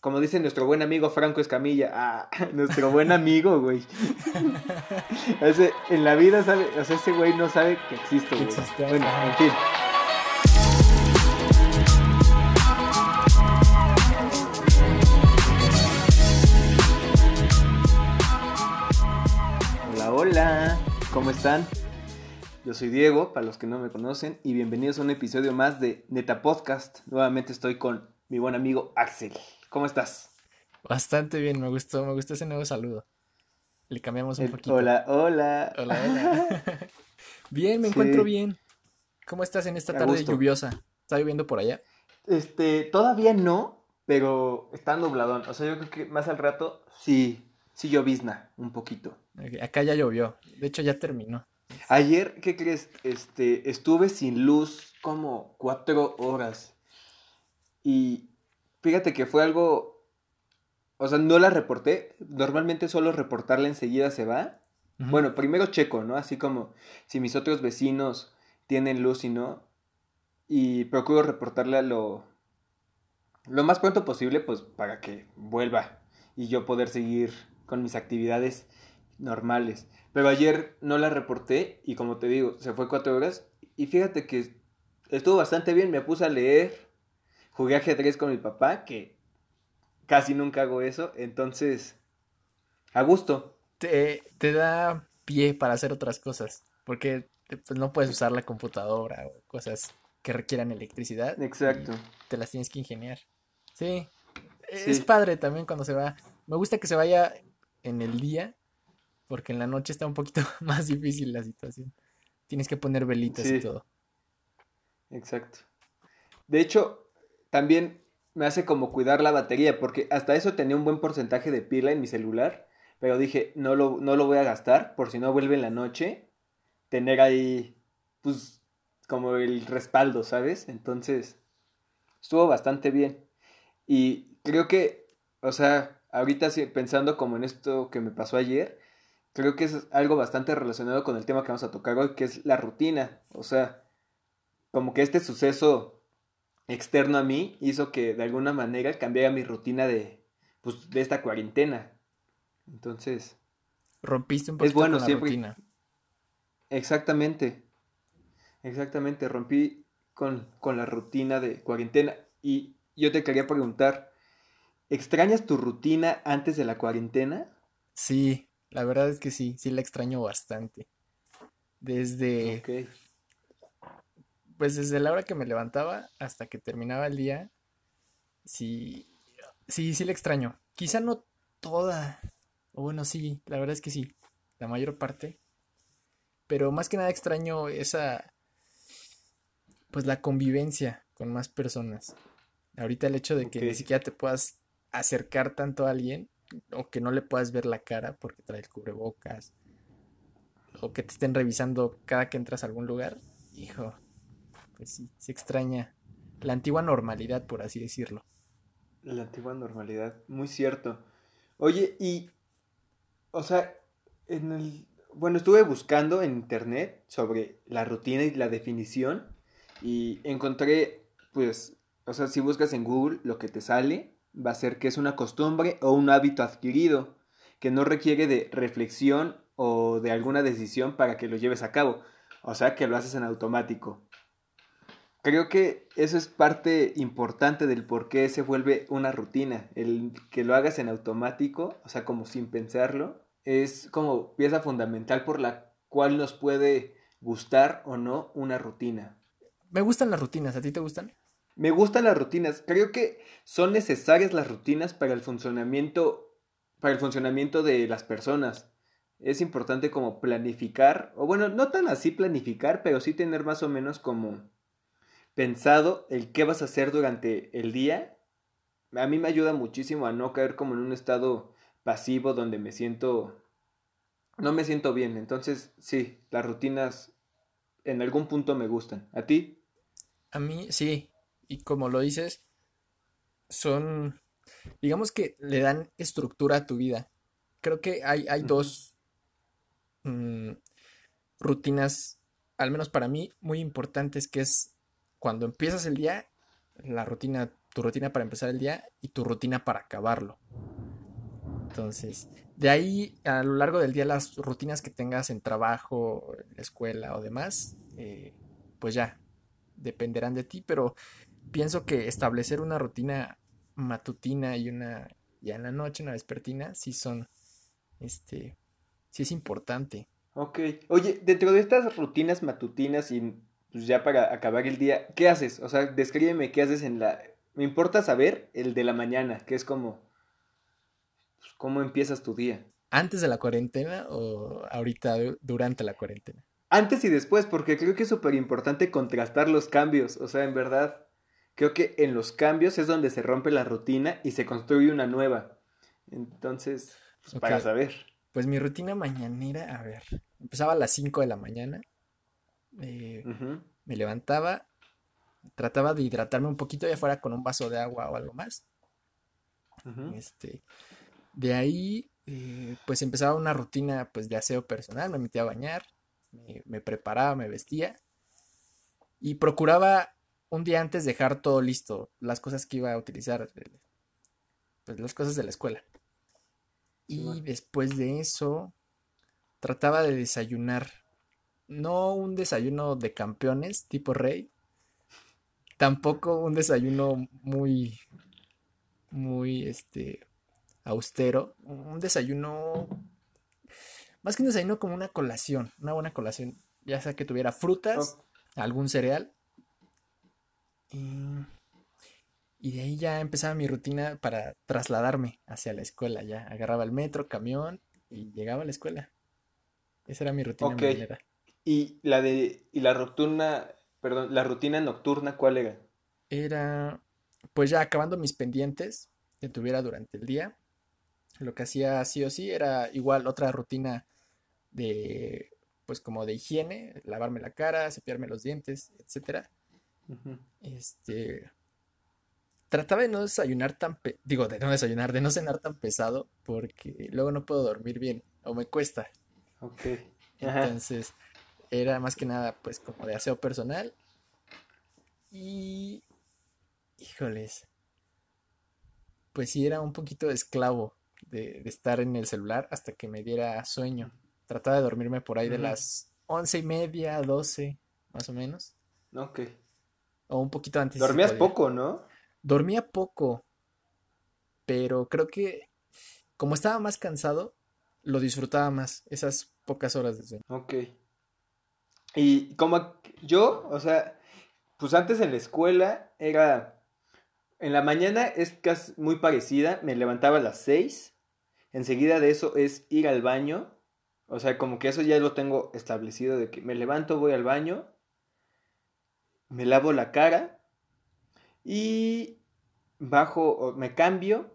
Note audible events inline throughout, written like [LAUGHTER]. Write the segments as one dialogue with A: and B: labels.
A: como dice nuestro buen amigo Franco Escamilla, ah, [LAUGHS] nuestro buen amigo, güey. [LAUGHS] ese, en la vida sabe, o sea, ese güey no sabe que existo, güey. Bueno, en fin. Hola, hola, ¿cómo están? Yo soy Diego, para los que no me conocen, y bienvenidos a un episodio más de Neta Podcast. Nuevamente estoy con mi buen amigo Axel. ¿Cómo estás?
B: Bastante bien, me gustó, me gustó ese nuevo saludo. Le cambiamos un poquito.
A: Hola, hola.
B: Hola, hola. [LAUGHS] bien, me encuentro bien. ¿Cómo estás en esta tarde lluviosa? ¿Está lloviendo por allá?
A: Este, todavía no, pero está nubladón. O sea, yo creo que más al rato sí, sí llovizna un poquito.
B: Acá ya llovió. De hecho, ya terminó.
A: Ayer, ¿qué crees? Este, estuve sin luz como cuatro horas. Y Fíjate que fue algo, o sea, no la reporté. Normalmente solo reportarla enseguida se va. Bueno, primero checo, ¿no? Así como si mis otros vecinos tienen luz y no. Y procuro reportarla lo, lo más pronto posible, pues para que vuelva y yo poder seguir con mis actividades normales. Pero ayer no la reporté y como te digo, se fue cuatro horas y fíjate que estuvo bastante bien, me puse a leer, jugué ajedrez con mi papá, que casi nunca hago eso, entonces, a gusto.
B: Te, te da pie para hacer otras cosas, porque pues, no puedes usar la computadora o cosas que requieran electricidad.
A: Exacto.
B: Te las tienes que ingeniar. Sí. Es padre también cuando se va. Me gusta que se vaya en el día, porque en la noche está un poquito [LAUGHS] más difícil la situación. Tienes que poner velitas y todo.
A: Exacto. De hecho, también me hace como cuidar la batería, porque hasta eso tenía un buen porcentaje de pila en mi celular, pero dije, no lo, no lo voy a gastar, por si no vuelve en la noche, tener ahí, pues, como el respaldo, ¿sabes? Entonces, estuvo bastante bien. Y creo que, o sea, ahorita pensando como en esto que me pasó ayer, creo que es algo bastante relacionado con el tema que vamos a tocar hoy, que es la rutina. O sea, como que este suceso externo a mí hizo que de alguna manera cambiara mi rutina de, pues, de esta cuarentena. Entonces...
B: Rompiste un poquito es bueno, con la rutina.
A: Exactamente. Exactamente, rompí con, con la rutina de cuarentena. Y yo te quería preguntar, ¿extrañas tu rutina antes de la cuarentena?
B: Sí, la verdad es que sí, sí la extraño bastante. Desde pues desde la hora que me levantaba hasta que terminaba el día, sí, sí, sí le extraño. Quizá no toda, o bueno, sí, la verdad es que sí, la mayor parte. Pero más que nada extraño esa, pues la convivencia con más personas. Ahorita el hecho de que ni siquiera te puedas acercar tanto a alguien o que no le puedas ver la cara porque trae el cubrebocas o que te estén revisando cada que entras a algún lugar, hijo, se extraña la antigua normalidad, por así decirlo.
A: La antigua normalidad, muy cierto. Oye, y, o sea, en el, bueno, estuve buscando en internet sobre la rutina y la definición y encontré, pues, o sea, si buscas en Google, lo que te sale va a ser que es una costumbre o un hábito adquirido que no requiere de reflexión o de alguna decisión para que lo lleves a cabo. O sea, que lo haces en automático creo que eso es parte importante del por qué se vuelve una rutina. El que lo hagas en automático, o sea, como sin pensarlo, es como pieza fundamental por la cual nos puede gustar o no una rutina.
B: Me gustan las rutinas, ¿a ti te gustan?
A: Me gustan las rutinas. Creo que son necesarias las rutinas para el funcionamiento para el funcionamiento de las personas. Es importante como planificar, o bueno, no tan así planificar, pero sí tener más o menos como pensado el qué vas a hacer durante el día, a mí me ayuda muchísimo a no caer como en un estado pasivo donde me siento, no me siento bien. Entonces, sí, las rutinas en algún punto me gustan. ¿A ti?
B: A mí sí, y como lo dices, son, digamos que le dan estructura a tu vida. Creo que hay, hay dos mm, rutinas, al menos para mí, muy importantes, que es cuando empiezas el día, la rutina tu rutina para empezar el día y tu rutina para acabarlo. Entonces, de ahí a lo largo del día las rutinas que tengas en trabajo, en la escuela o demás, eh, pues ya dependerán de ti, pero pienso que establecer una rutina matutina y una ya en la noche, una vespertina, sí son, este, sí es importante.
A: Ok. Oye, dentro de estas rutinas matutinas y pues ya para acabar el día, ¿qué haces? O sea, descríbeme qué haces en la... Me importa saber el de la mañana, que es como... Pues, ¿Cómo empiezas tu día?
B: ¿Antes de la cuarentena o ahorita durante la cuarentena?
A: Antes y después, porque creo que es súper importante contrastar los cambios. O sea, en verdad, creo que en los cambios es donde se rompe la rutina y se construye una nueva. Entonces, pues para saber.
B: Pues mi rutina mañanera, a ver, empezaba a las 5 de la mañana. Eh, me levantaba, trataba de hidratarme un poquito, ya fuera con un vaso de agua o algo más. Este, de ahí, eh, pues empezaba una rutina pues de aseo personal, me metía a bañar, me, preparaba, me vestía y procuraba un día antes dejar todo listo, las cosas que iba a utilizar, pues las cosas de la escuela. Y después de eso, trataba de desayunar. No un desayuno de campeones, tipo rey. Tampoco un desayuno muy, muy, este, austero. Un desayuno, más que un desayuno, como una colación. Una buena colación. Ya sea que tuviera frutas, algún cereal. Y y de ahí ya empezaba mi rutina para trasladarme hacia la escuela. Ya agarraba el metro, camión y llegaba a la escuela. Esa era mi rutina
A: okay. ¿Y la de y la rutina, perdón, la rutina nocturna cuál era?
B: Era pues ya acabando mis pendientes que tuviera durante el día. Lo que hacía sí o sí era igual otra rutina de pues como de higiene, lavarme la cara, cepillarme los dientes, etcétera. Este trataba de no desayunar tan, digo, de no desayunar, de no cenar tan pesado, porque luego no puedo dormir bien, o me cuesta.
A: Ok.
B: Entonces, era más que nada, pues, como de aseo personal. Y, híjoles, pues sí, era un poquito esclavo de, estar en el celular hasta que me diera sueño. Trataba de dormirme por ahí de las once y media, doce, más o menos.
A: Ok.
B: O un poquito antes.
A: Dormías poco, ¿no?
B: Dormía poco, pero creo que como estaba más cansado, lo disfrutaba más, esas pocas horas de sueño.
A: Ok. Y como yo, o sea, pues antes en la escuela era, en la mañana es casi muy parecida, me levantaba a las 6, enseguida de eso es ir al baño, o sea, como que eso ya lo tengo establecido de que me levanto, voy al baño, me lavo la cara y bajo, me cambio,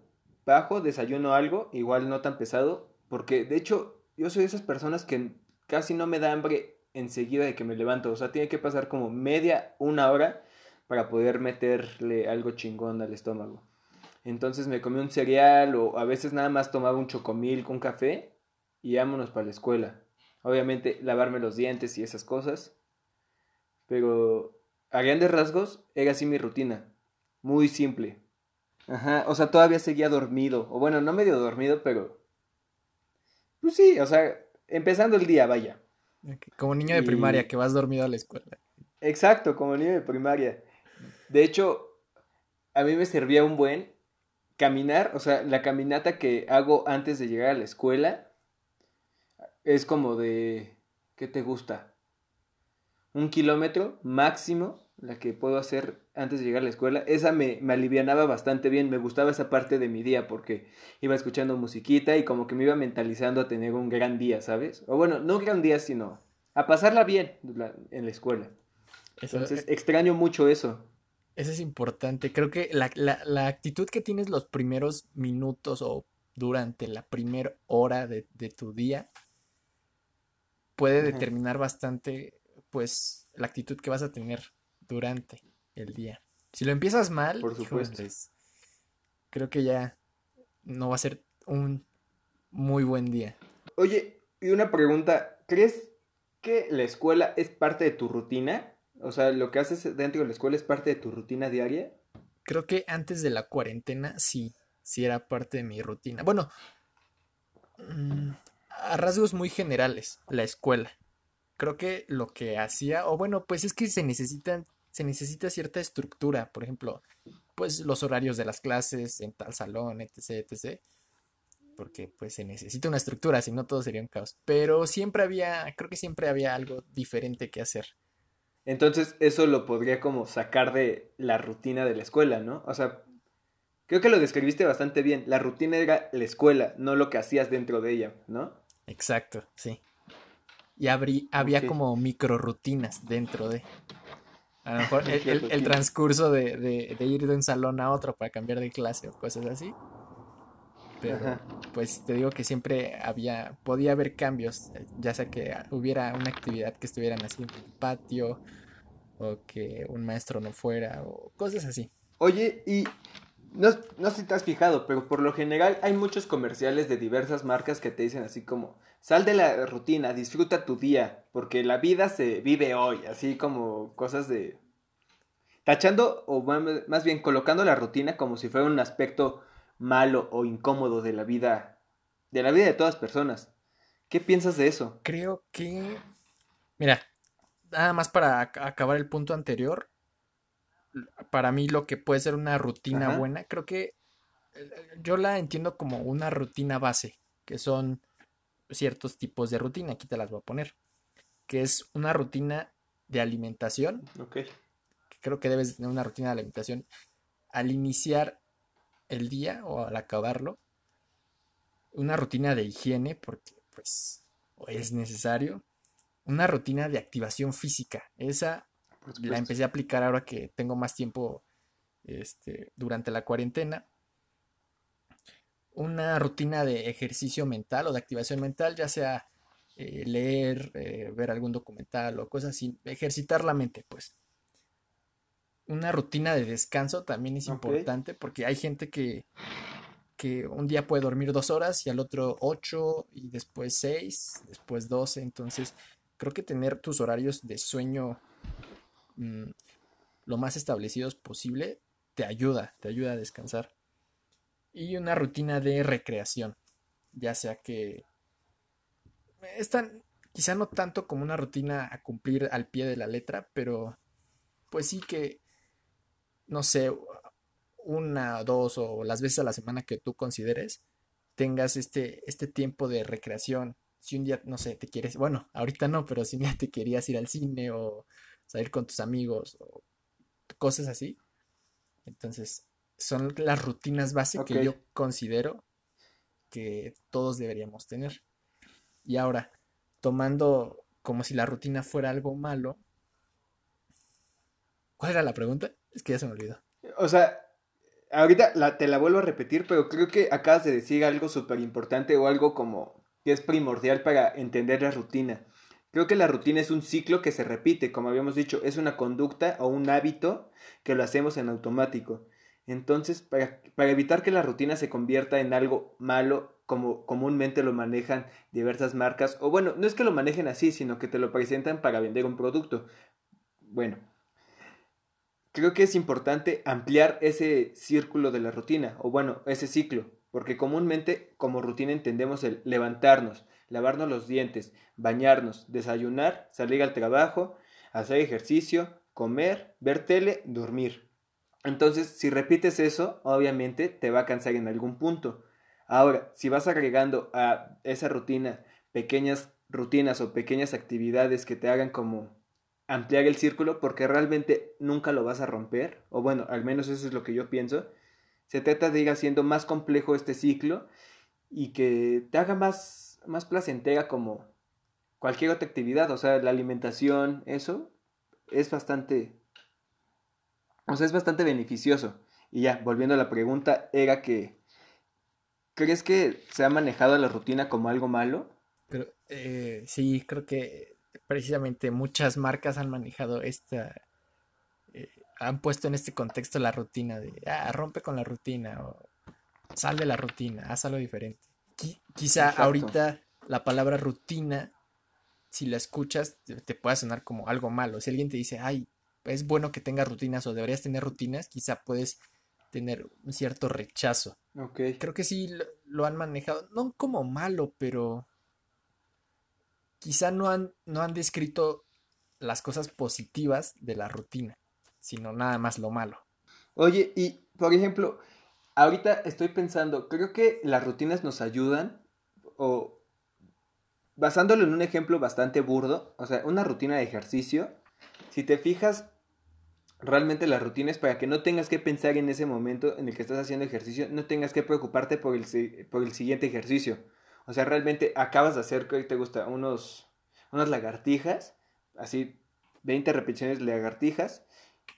A: bajo, desayuno algo, igual no tan pesado, porque de hecho yo soy de esas personas que casi no me da hambre enseguida de que me levanto, o sea, tiene que pasar como media, una hora para poder meterle algo chingón al estómago. Entonces me comí un cereal o a veces nada más tomaba un chocomil con café y vámonos para la escuela. Obviamente lavarme los dientes y esas cosas. Pero a grandes rasgos era así mi rutina muy simple. Ajá, o sea, todavía seguía dormido. O bueno, no medio dormido, pero. Pues sí, o sea, empezando el día, vaya.
B: Como niño de primaria que vas dormido a la escuela.
A: Exacto, como niño de primaria. De hecho, a mí me servía un buen caminar, o sea, la caminata que hago antes de llegar a la escuela es como de. ¿Qué te gusta? Un kilómetro máximo la que puedo hacer antes de llegar a la escuela, esa me, me alivianaba bastante bien, me gustaba esa parte de mi día porque iba escuchando musiquita y como que me iba mentalizando a tener un gran día, ¿sabes? O bueno, no un gran día, sino a pasarla bien en la escuela. Entonces, extraño mucho eso.
B: Eso es importante. Creo que la, la, actitud que tienes los primeros minutos o durante la primera hora de, tu día puede determinar bastante, pues, la actitud que vas a tener durante el día. Si lo empiezas mal,
A: por supuesto.
B: creo que ya no va a ser un muy buen día.
A: Oye, y una pregunta, ¿crees que la escuela es parte de tu rutina? O sea, lo que haces dentro de la escuela es parte de tu rutina diaria.
B: creo que antes de la cuarentena sí, sí era parte de mi rutina. Bueno, mm, a rasgos muy generales, la escuela. Creo que lo que hacía, o bueno, pues es que se necesitan, se necesita cierta estructura, por ejemplo, pues los horarios de las clases en tal salón, etc, etc. Porque pues se necesita una estructura, si no todo sería un caos. Pero siempre había, creo que siempre había algo diferente que hacer.
A: Entonces eso lo podría como sacar de la rutina de la escuela, ¿no? O sea, creo que lo describiste bastante bien. La rutina era la escuela, no lo que hacías dentro de ella, ¿no?
B: Exacto, sí. Y había como micro rutinas dentro de... A lo mejor [LAUGHS] el, transcurso de, ir de un salón a otro para cambiar de clase o cosas así. Pero pues te digo que siempre había, podía haber cambios, ya sea que hubiera una actividad que estuvieran así en el patio o que un maestro no fuera o cosas así.
A: Oye, y no, no sé si te has fijado, pero por lo general hay muchos comerciales de diversas marcas que te dicen así como, sal de la rutina, disfruta tu día, porque la vida se vive hoy, así como cosas de... Tachando, o más bien colocando la rutina como si fuera un aspecto malo o incómodo de la vida, de la vida de todas personas. ¿Qué piensas de eso?
B: Creo que... Mira, nada más para acabar el punto anterior, para mí lo que puede ser una rutina buena, creo que eh, yo la entiendo como una rutina base, que son ciertos tipos de rutina, aquí te las voy a poner, que es una rutina de alimentación.
A: Ok.
B: creo que debes tener una rutina de alimentación al iniciar el día o al acabarlo. Una rutina de higiene, porque pues es necesario. Una rutina de activación física. Esa la empecé a aplicar ahora que tengo más tiempo este, durante la cuarentena. Una rutina de ejercicio mental o de activación mental, ya sea eh, leer, eh, ver algún documental o cosas así, ejercitar la mente, pues. Una rutina de descanso también es importante porque hay gente que, que un día puede dormir dos horas y al otro ocho y después seis, después doce. Entonces, creo que tener tus horarios de sueño Mm, lo más establecidos posible, te ayuda, te ayuda a descansar. Y una rutina de recreación, ya sea que es tan, quizá no tanto como una rutina a cumplir al pie de la letra, pero pues sí que, no sé, una, dos o las veces a la semana que tú consideres, tengas este, este tiempo de recreación. Si un día, no sé, te quieres, bueno, ahorita no, pero si un día te querías ir al cine o salir con tus amigos o cosas así. Entonces, son las rutinas básicas que yo considero que todos deberíamos tener. Y ahora, tomando como si la rutina fuera algo malo. ¿Cuál era la pregunta? Es que ya se me olvidó.
A: O sea, ahorita te la vuelvo a repetir, pero creo que acabas de decir algo súper importante o algo como que es primordial para entender la rutina. Creo que la rutina es un ciclo que se repite, como habíamos dicho, es una conducta o un hábito que lo hacemos en automático. Entonces, para, evitar que la rutina se convierta en algo malo, como comúnmente lo manejan diversas marcas, o bueno, no es que lo manejen así, sino que te lo presentan para vender un producto. Bueno, creo que es importante ampliar ese círculo de la rutina, o bueno, ese ciclo, porque comúnmente como rutina entendemos el levantarnos, lavarnos los dientes, bañarnos, desayunar, salir al trabajo, hacer ejercicio, comer, ver tele, dormir. Entonces, si repites eso, obviamente te va a cansar en algún punto. Ahora, si vas agregando a esa rutina pequeñas rutinas o pequeñas actividades que te hagan como ampliar el círculo, porque realmente nunca lo vas a romper, o bueno, al menos eso es lo que yo pienso, se trata de ir haciendo más complejo este ciclo y que te haga más más placentera como cualquier otra actividad, o sea, la alimentación, eso es bastante, o sea, es bastante beneficioso. Y ya, volviendo a la pregunta, era que, ¿crees que se ha manejado la rutina como algo malo?
B: Pero, eh, sí, creo que precisamente muchas marcas han manejado esta, eh, han puesto en este contexto la rutina de, ah, rompe con la rutina o sal de la rutina, haz algo diferente quizá ahorita la palabra rutina, si la escuchas, te, pueda sonar como algo malo. Si alguien te dice, ay, es bueno que tengas rutinas o deberías tener rutinas, quizá puedes tener un cierto rechazo.
A: Ok.
B: Creo que sí lo, lo han manejado, no como malo, pero quizá no han, no han descrito las cosas positivas de la rutina, sino nada más lo malo.
A: Oye, y por ejemplo, ahorita estoy pensando, creo que las rutinas nos ayudan, o basándolo en un ejemplo bastante burdo, o sea, una rutina de ejercicio, si te fijas, realmente la rutina es para que no tengas que pensar en ese momento en el que estás haciendo ejercicio, no tengas que preocuparte por el, por el siguiente ejercicio. O sea, realmente acabas de hacer, ¿qué te gusta? Unos, unas lagartijas, así 20 repeticiones de lagartijas,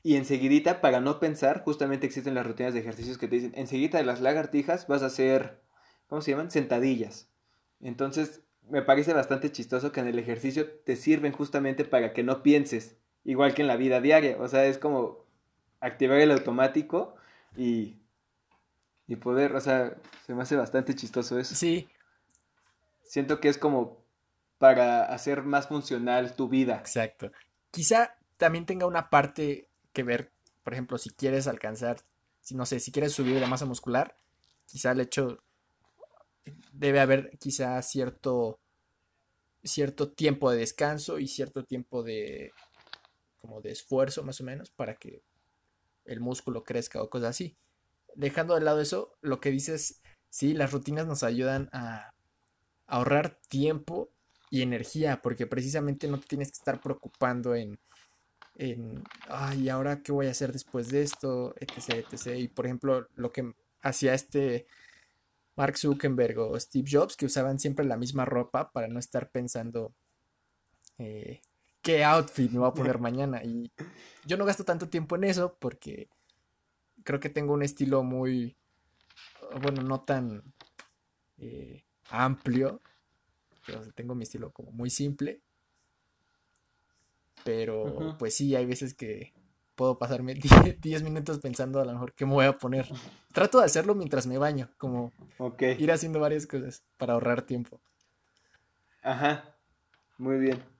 A: y enseguidita, para no pensar, justamente existen las rutinas de ejercicios que te dicen, enseguida de las lagartijas vas a hacer, ¿cómo se llaman? Sentadillas. Entonces, me parece bastante chistoso que en el ejercicio te sirven justamente para que no pienses, igual que en la vida diaria. O sea, es como activar el automático y, y poder, o sea, se me hace bastante chistoso eso.
B: Sí,
A: Siento que es como para hacer más funcional tu vida.
B: exacto. Quizá también tenga una parte que ver, por ejemplo, si quieres alcanzar, si no sé, si quieres subir de masa muscular, quizá el hecho debe haber quizá cierto cierto tiempo de descanso y cierto tiempo de como de esfuerzo más o menos para que el músculo crezca o cosas así. Dejando de lado eso, lo que dices, sí, las rutinas nos ayudan a ahorrar tiempo y energía, porque precisamente no te tienes que estar preocupando en, en, ay, ¿ahora qué voy a hacer después de esto? etc, etc. Y por ejemplo, lo que hacía este Mark Zuckerberg o Steve Jobs, que usaban siempre la misma ropa para no estar pensando eh, qué outfit me voy a poner [LAUGHS] mañana. Y yo no gasto tanto tiempo en eso porque creo que tengo un estilo muy, bueno, no tan eh, amplio. Pero tengo mi estilo como muy simple. Pero pues sí, hay veces que puedo pasarme [LAUGHS] 10 10 minutos pensando a lo mejor qué me voy a poner. Trato de hacerlo mientras me baño, como ir haciendo varias cosas para ahorrar tiempo.
A: Ajá. Muy bien.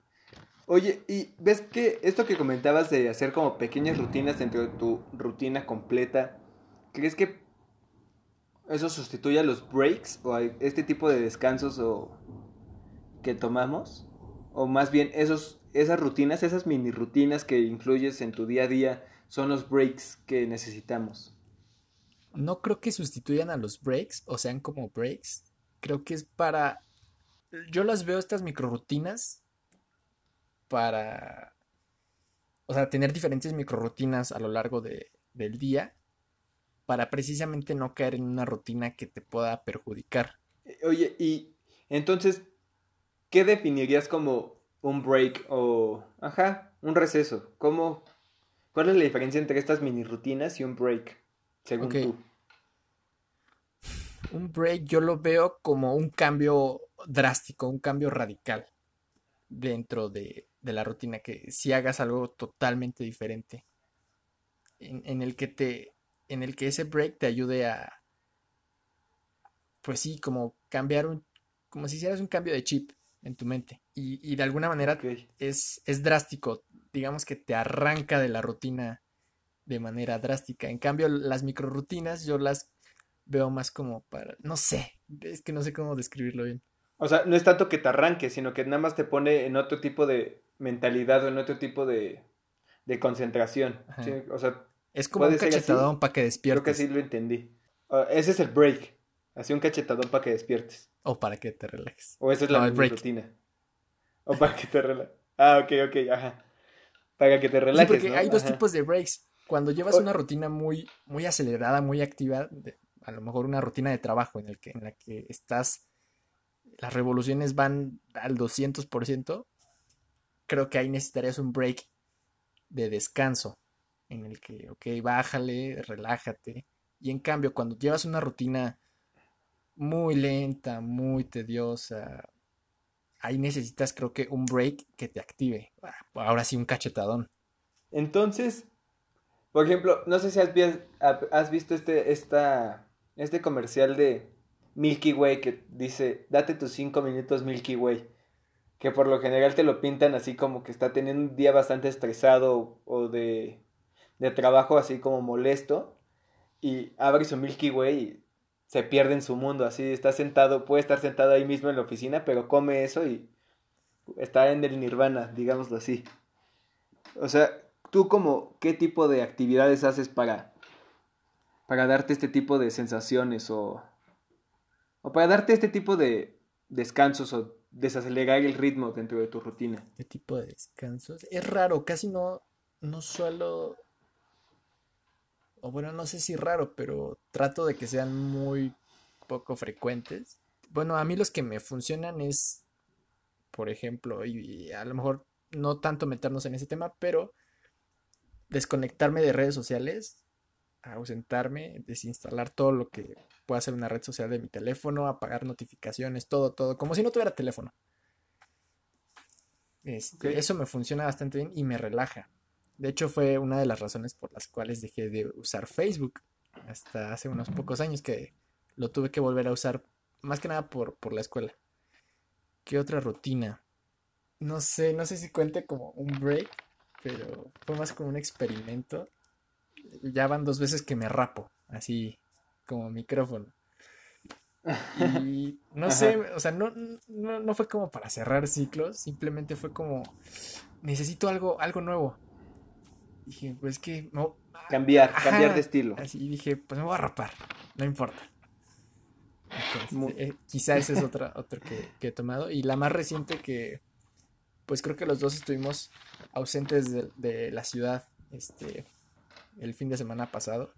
A: Oye, y ves que esto que comentabas de hacer como pequeñas rutinas dentro de tu rutina completa, ¿crees que eso sustituye a los breaks o a este tipo de descansos o que tomamos? O más bien esos esas rutinas, esas mini rutinas que incluyes en tu día a día son los breaks que necesitamos.
B: No creo que sustituyan a los breaks o sean como breaks. Creo que es para... Yo las veo estas microrutinas para... O sea, tener diferentes microrutinas a lo largo de- del día para precisamente no caer en una rutina que te pueda perjudicar.
A: Oye, y entonces, ¿qué definirías como un break o, ajá, un receso? ¿Cómo, cuál es la diferencia entre estas mini rutinas y un break, según tú?
B: Un break yo lo veo como un cambio drástico, un cambio radical dentro de, de la rutina, que si hagas algo totalmente diferente, en, en el que te, en el que ese break te ayude a, pues sí, como cambiar un, como si hicieras un cambio de chip en tu mente. Y, y de alguna manera es, es drástico, digamos que te arranca de la rutina de manera drástica. En cambio, las microrutinas yo las veo más como para, no sé, es que no sé cómo describirlo bien.
A: O sea, no es tanto que te arranque, sino que nada más te pone en otro tipo de mentalidad o en otro tipo de, de concentración. ¿sí? O sea,
B: Es como un cachetadón para que
A: creo que
B: despiertes
A: así lo entendí. Ah, ese es el break. Así un cachetadón para que despiertes.
B: o para que te relajes.
A: O esa es la
B: No, break.
A: rutina. O para que te relajes. Ah, ok, ok, ajá. Para que te
B: Sí,
A: relajes,
B: porque
A: ¿no?
B: hay dos tipos de breaks. Cuando llevas
A: O-
B: una rutina muy, muy acelerada, muy activa, de- a lo mejor una rutina de trabajo en, el que, en la que estás, las revoluciones van al 200%, creo que ahí necesitarías un break de descanso, en el que, ok, bájale, relájate. Y en cambio, cuando llevas una rutina muy lenta, muy tediosa, ahí necesitas, creo que, un break que te active. Ah, Ahora sí, un cachetadón.
A: Entonces, por ejemplo, no sé si has, vi- has visto este, esta, este comercial de Milky Way que dice, date tus cinco minutos Milky Way. Que por lo general te lo pintan así como que está teniendo un día bastante estresado o de, de trabajo así como molesto. y abre su Milky Way y se pierde en su mundo, así está sentado, puede estar sentado ahí mismo en la oficina, pero come eso y está en el nirvana, digámoslo así. O sea, tú como, ¿qué tipo de actividades haces para, para darte este tipo de sensaciones o, o para darte este tipo de descansos desacelerar el ritmo dentro de tu rutina?
B: ¿Qué tipo de descansos? Es raro, casi no, no suelo o bueno, no sé si raro, pero trato de que sean muy poco frecuentes. Bueno, a mí los que me funcionan es, por ejemplo, y, a lo mejor no tanto meternos en ese tema, pero desconectarme de redes sociales, ausentarme, desinstalar todo lo que pueda hacer una red social de mi teléfono, apagar notificaciones, todo, todo, como si no tuviera teléfono. Este, Eso me funciona bastante bien y me relaja. De hecho, fue una de las razones por las cuales dejé de usar Facebook hasta hace unos pocos años que lo tuve que volver a usar, más que nada por, por la escuela. ¿Qué otra rutina? No sé, no sé si cuente como un break, pero fue más como un experimento. Ya van dos veces que me rapo, así como micrófono. [LAUGHS] Y no sé, o sea, no, no, no, fue como para cerrar ciclos, simplemente fue como, necesito algo, algo nuevo dije, pues que no.
A: Cambiar, cambiar de estilo.
B: Así dije, pues me voy a rapar, no importa. Eh, quizá esa es otra, otra que, he tomado. Y la más reciente que, pues creo que los dos estuvimos ausentes de, la ciudad este, el fin de semana pasado.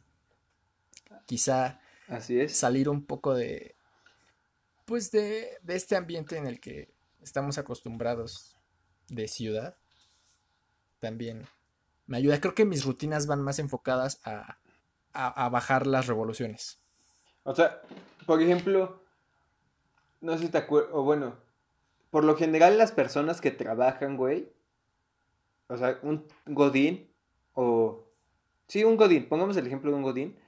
B: Quizá
A: Así es.
B: salir un poco de, pues de, de este ambiente en el que estamos acostumbrados de ciudad. También me ayuda. Creo que mis rutinas van más enfocadas a, a, bajar las revoluciones.
A: O sea, por ejemplo, no sé si te acuerdas, o bueno, por lo general las personas que trabajan, güey, o sea, un godín, o... Sí, un godín, pongamos el ejemplo de un godín.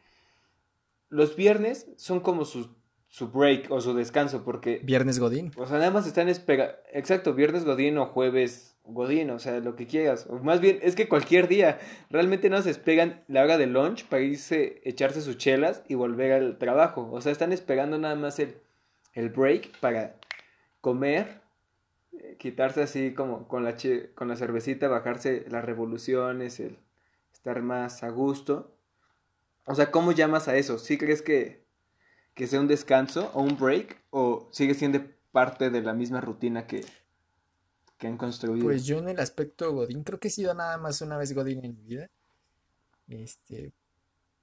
A: Los viernes son como sus su break o su descanso, porque...
B: Viernes Godín.
A: O sea, nada más están esperando... Exacto, viernes Godín o jueves Godín, o sea, lo que quieras. O más bien, es que cualquier día, realmente no se esperan la hora de lunch para irse, echarse sus chelas y volver al trabajo. O sea, están esperando nada más el, el break para comer, eh, quitarse así como con la, con la cervecita, bajarse las revoluciones, el estar más a gusto. O sea, ¿cómo llamas a eso? ¿Sí crees que que sea un descanso o un break o sigue siendo parte de la misma rutina que, que han construido?
B: Pues yo en el aspecto Godín creo que he sido nada más una vez Godín en mi vida. Este,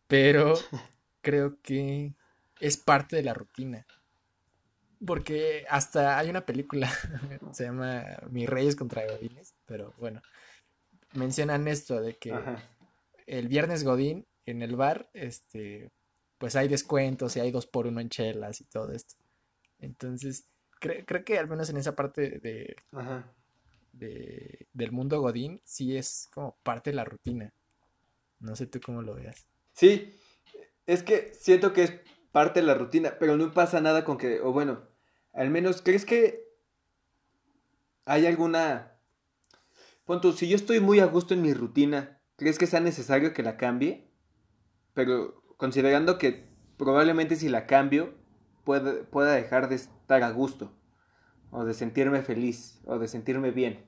B: pero [LAUGHS] creo que es parte de la rutina. Porque hasta hay una película, [LAUGHS] se llama Mis Reyes contra Godines, pero bueno, mencionan esto de que el viernes Godín en el bar, este, pues hay descuentos y hay dos por uno en chelas y todo esto. Entonces, creo que al menos en esa parte de, de, del mundo Godín, sí es como parte de la rutina. No sé tú cómo lo veas.
A: Sí, es que siento que es parte de la rutina, pero no pasa nada con que, o bueno, al menos, ¿crees que hay alguna... Punto, si yo estoy muy a gusto en mi rutina, ¿crees que sea necesario que la cambie? Pero considerando que probablemente si la cambio pueda, dejar de estar a gusto, o de sentirme feliz, o de sentirme bien.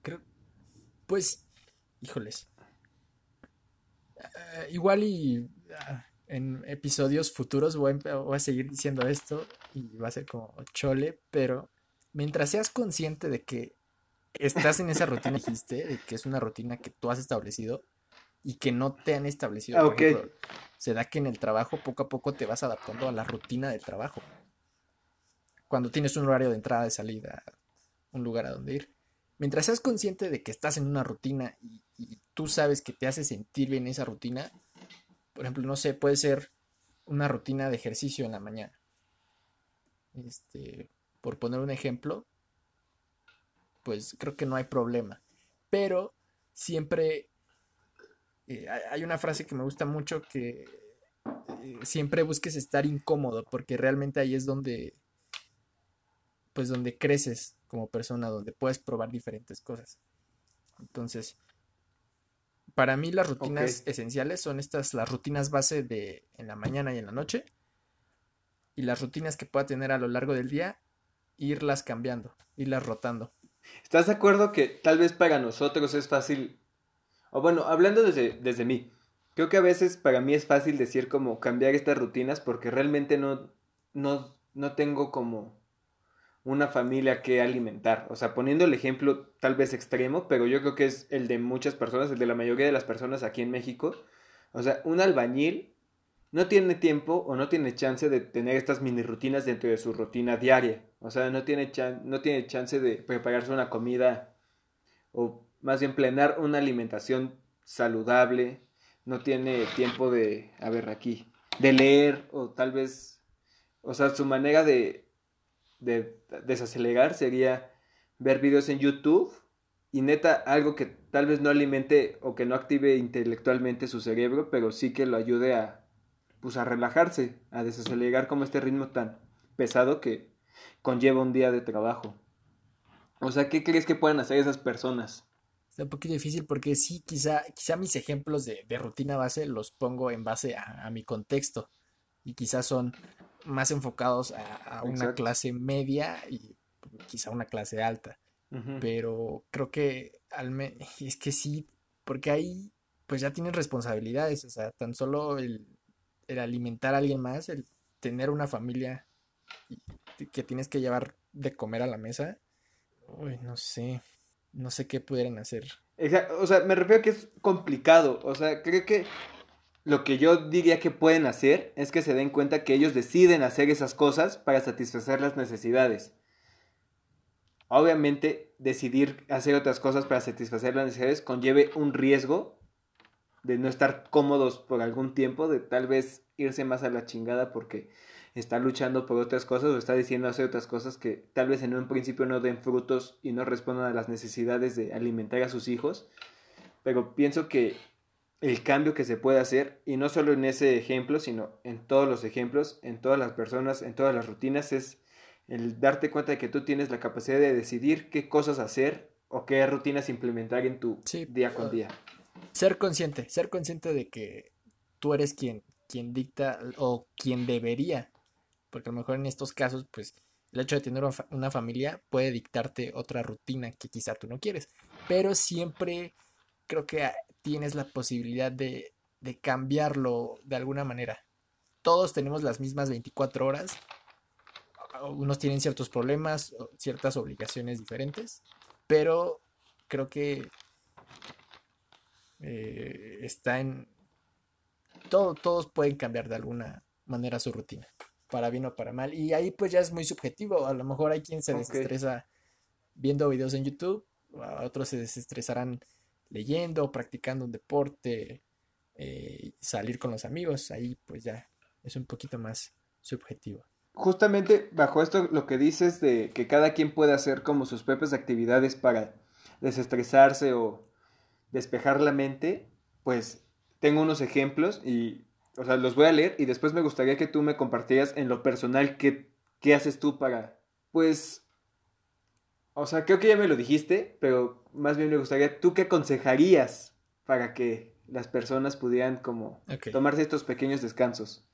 B: Creo, pues, híjoles. Eh, igual y ah, en episodios futuros voy a, seguir diciendo esto y va a ser como chole, pero mientras seas consciente de que estás en esa rutina, dijiste, de que es una rutina que tú has establecido, y que no te han establecido.
A: Ah,
B: se da que en el trabajo poco a poco te vas adaptando a la rutina del trabajo. Cuando tienes un horario de entrada, y salida, un lugar a donde ir. Mientras seas consciente de que estás en una rutina y, tú sabes que te hace sentir bien esa rutina, por ejemplo, no sé, puede ser una rutina de ejercicio en la mañana. Este, por poner un ejemplo, pues creo que no hay problema. Pero siempre eh, hay una frase que me gusta mucho que eh, siempre busques estar incómodo porque realmente ahí es donde pues donde creces como persona, donde puedes probar diferentes cosas. Entonces, Para mí las rutinas esenciales son estas, las rutinas base de en la mañana y en la noche. Y las rutinas que pueda tener a lo largo del día, irlas cambiando, irlas rotando.
A: ¿Estás de acuerdo que tal vez para nosotros es fácil, o bueno, hablando desde, desde mí, creo que a veces para mí es fácil decir como cambiar estas rutinas porque realmente no, no, no tengo como una familia que alimentar. O sea, poniendo el ejemplo tal vez extremo, pero yo creo que es el de muchas personas, el de la mayoría de las personas aquí en México. O sea, un albañil no tiene tiempo o no tiene chance de tener estas mini rutinas dentro de su rutina diaria. O sea, no tiene, no tiene chance de prepararse una comida o más bien plenar una alimentación saludable. No tiene tiempo de, a ver aquí, de leer o tal vez, o sea, su manera de, de desacelerar sería ver videos en YouTube y neta algo que tal vez no alimente o que no active intelectualmente su cerebro, pero sí que lo ayude a pues a relajarse, a desacelerar como este ritmo tan pesado que conlleva un día de trabajo. O sea, ¿qué crees que pueden hacer esas personas?
B: Está un poquito difícil porque sí, quizá, quizá mis ejemplos de, rutina base los pongo en base a, mi contexto y quizás son más enfocados a, una clase media y quizá una clase alta. Pero creo que al [LAUGHS] es que sí, porque ahí pues ya tienen responsabilidades, o sea, tan solo el, el alimentar a alguien más, el tener una familia que tienes que llevar de comer a la mesa, uy, no sé, no sé qué pudieran hacer.
A: o sea, me refiero a que es complicado, o sea, creo que lo que yo diría que pueden hacer es que se den cuenta que ellos deciden hacer esas cosas para satisfacer las necesidades. Obviamente, decidir hacer otras cosas para satisfacer las necesidades conlleve un riesgo de no estar cómodos por algún tiempo, de tal vez irse más a la chingada porque está luchando por otras cosas o está diciendo hacer otras cosas que tal vez en un principio no den frutos y no respondan a las necesidades de alimentar a sus hijos. Pero pienso que el cambio que se puede hacer, y no solo en ese ejemplo, sino en todos los ejemplos, en todas las personas, en todas las rutinas, es el darte cuenta de que tú tienes la capacidad de decidir qué cosas hacer o qué rutinas implementar en tu día con día
B: ser consciente, ser consciente de que tú eres quien, quien dicta o quien debería, porque a lo mejor en estos casos, pues el hecho de tener una familia puede dictarte otra rutina que quizá tú no quieres, pero siempre creo que tienes la posibilidad de, de cambiarlo de alguna manera. Todos tenemos las mismas 24 horas, unos tienen ciertos problemas, ciertas obligaciones diferentes, pero creo que eh, está en... Todo, todos pueden cambiar de alguna manera su rutina, para bien o para mal. Y ahí pues ya es muy subjetivo. A lo mejor hay quien se desestresa viendo videos en YouTube, a otros se desestresarán leyendo, practicando un deporte, eh, salir con los amigos. Ahí pues ya es un poquito más subjetivo.
A: Justamente bajo esto lo que dices de que cada quien puede hacer como sus propias actividades para desestresarse o despejar la mente, pues tengo unos ejemplos y, o sea, los voy a leer y después me gustaría que tú me compartieras en lo personal qué, qué haces tú para, pues, o sea, creo que ya me lo dijiste, pero más bien me gustaría, ¿tú qué aconsejarías para que las personas pudieran como tomarse estos pequeños descansos?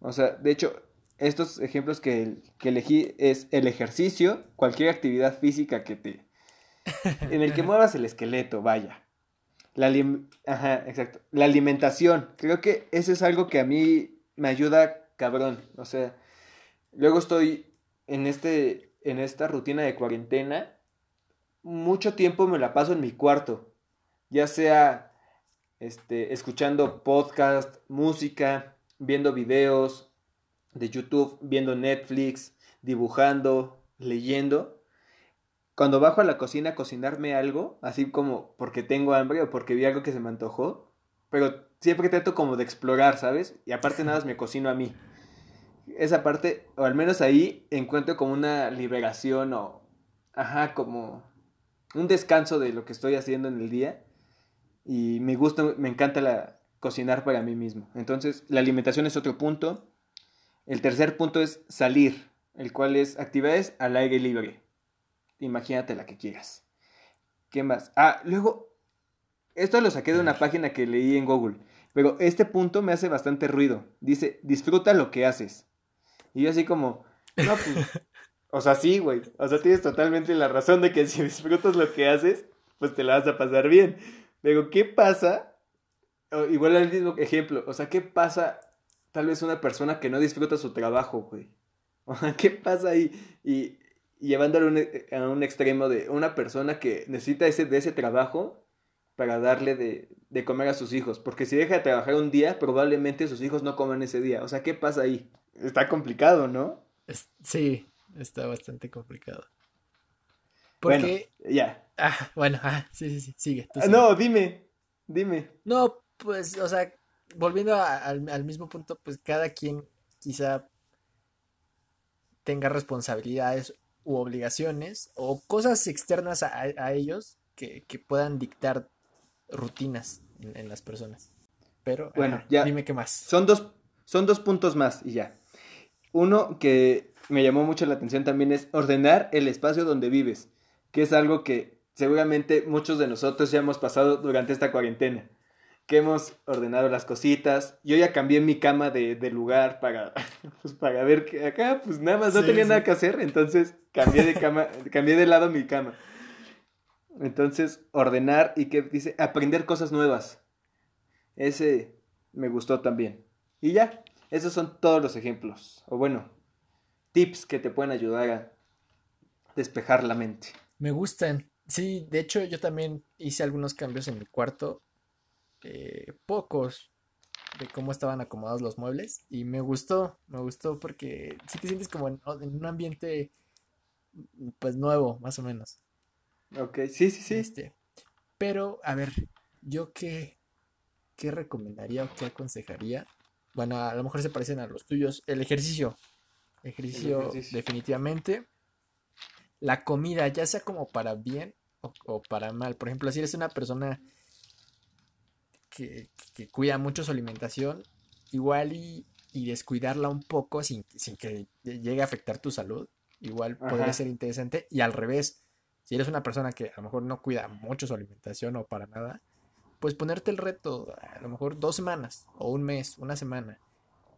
A: O sea, de hecho, estos ejemplos que, que elegí es el ejercicio, cualquier actividad física que te... en el que [LAUGHS] muevas el esqueleto, vaya. La, exacto. la alimentación. Creo que eso es algo que a mí me ayuda cabrón. O sea, luego estoy en, este, en esta rutina de cuarentena. Mucho tiempo me la paso en mi cuarto. Ya sea este, escuchando podcast, música, viendo videos de YouTube, viendo Netflix, dibujando, leyendo cuando bajo a la cocina a cocinarme algo, así como porque tengo hambre o porque vi algo que se me antojó, pero siempre trato como de explorar, ¿sabes? Y aparte nada más me cocino a mí. Esa parte, o al menos ahí, encuentro como una liberación o, ajá, como un descanso de lo que estoy haciendo en el día. Y me gusta, me encanta la, cocinar para mí mismo. Entonces, la alimentación es otro punto. El tercer punto es salir, el cual es actividades al aire libre imagínate la que quieras. ¿Qué más? Ah, luego, esto lo saqué de una página que leí en Google, pero este punto me hace bastante ruido. Dice, disfruta lo que haces. Y yo así como, no, pues, [LAUGHS] o sea, sí, güey. O sea, tienes totalmente la razón de que si disfrutas lo que haces, pues te la vas a pasar bien. Pero, ¿qué pasa? igual el mismo ejemplo, o sea, ¿qué pasa tal vez una persona que no disfruta su trabajo, güey? [LAUGHS] O sea, ¿qué pasa ahí? Y, llevándolo a un extremo de una persona que necesita ese, de ese trabajo para darle de, de, comer a sus hijos. Porque si deja de trabajar un día, probablemente sus hijos no coman ese día. O sea, ¿qué pasa ahí? Está complicado, ¿no?
B: sí, está bastante complicado. Porque...
A: Bueno, ya.
B: Ah, bueno, ah, sí, sí, sí, sigue.
A: Ah, no, dime, dime.
B: No, pues, o sea, volviendo al mismo punto, pues cada quien quizá tenga responsabilidades u obligaciones o cosas externas a, ellos que, puedan dictar rutinas en, las personas. Pero, bueno, ya. Dime qué más.
A: Son dos, son dos puntos más y ya. Uno que me llamó mucho la atención también es ordenar el espacio donde vives, que es algo que seguramente muchos de nosotros ya hemos pasado durante esta cuarentena que hemos ordenado las cositas. Yo ya cambié mi cama de, lugar para, [LAUGHS] pues, para ver que acá, pues nada más no tenía nada que hacer, entonces cambié de cama, [LAUGHS] cambié de lado mi cama. Entonces, ordenar y que dice, aprender cosas nuevas. Ese me gustó también. Y ya, esos son todos los ejemplos. O bueno, tips que te pueden ayudar a despejar la mente.
B: Me gustan. Sí, de hecho yo también hice algunos cambios en mi cuarto eh, pocos de cómo estaban acomodados los muebles y me gustó, me gustó porque si te sientes como en, un ambiente pues nuevo, más o menos.
A: Ok, sí, sí, sí.
B: Este, pero, a ver, yo qué, qué recomendaría o qué aconsejaría. Bueno, a lo mejor se parecen a los tuyos. El ejercicio. Ejercicio, definitivamente. La comida, ya sea como para bien o, o, para mal. Por ejemplo, si eres una persona que, cuida mucho su alimentación, igual y, descuidarla un poco sin, que llegue a afectar tu salud, igual podría ser interesante. Y al revés, si eres una persona que a lo mejor no cuida mucho su alimentación o para nada, pues ponerte el reto, a lo mejor dos semanas o un mes, una semana,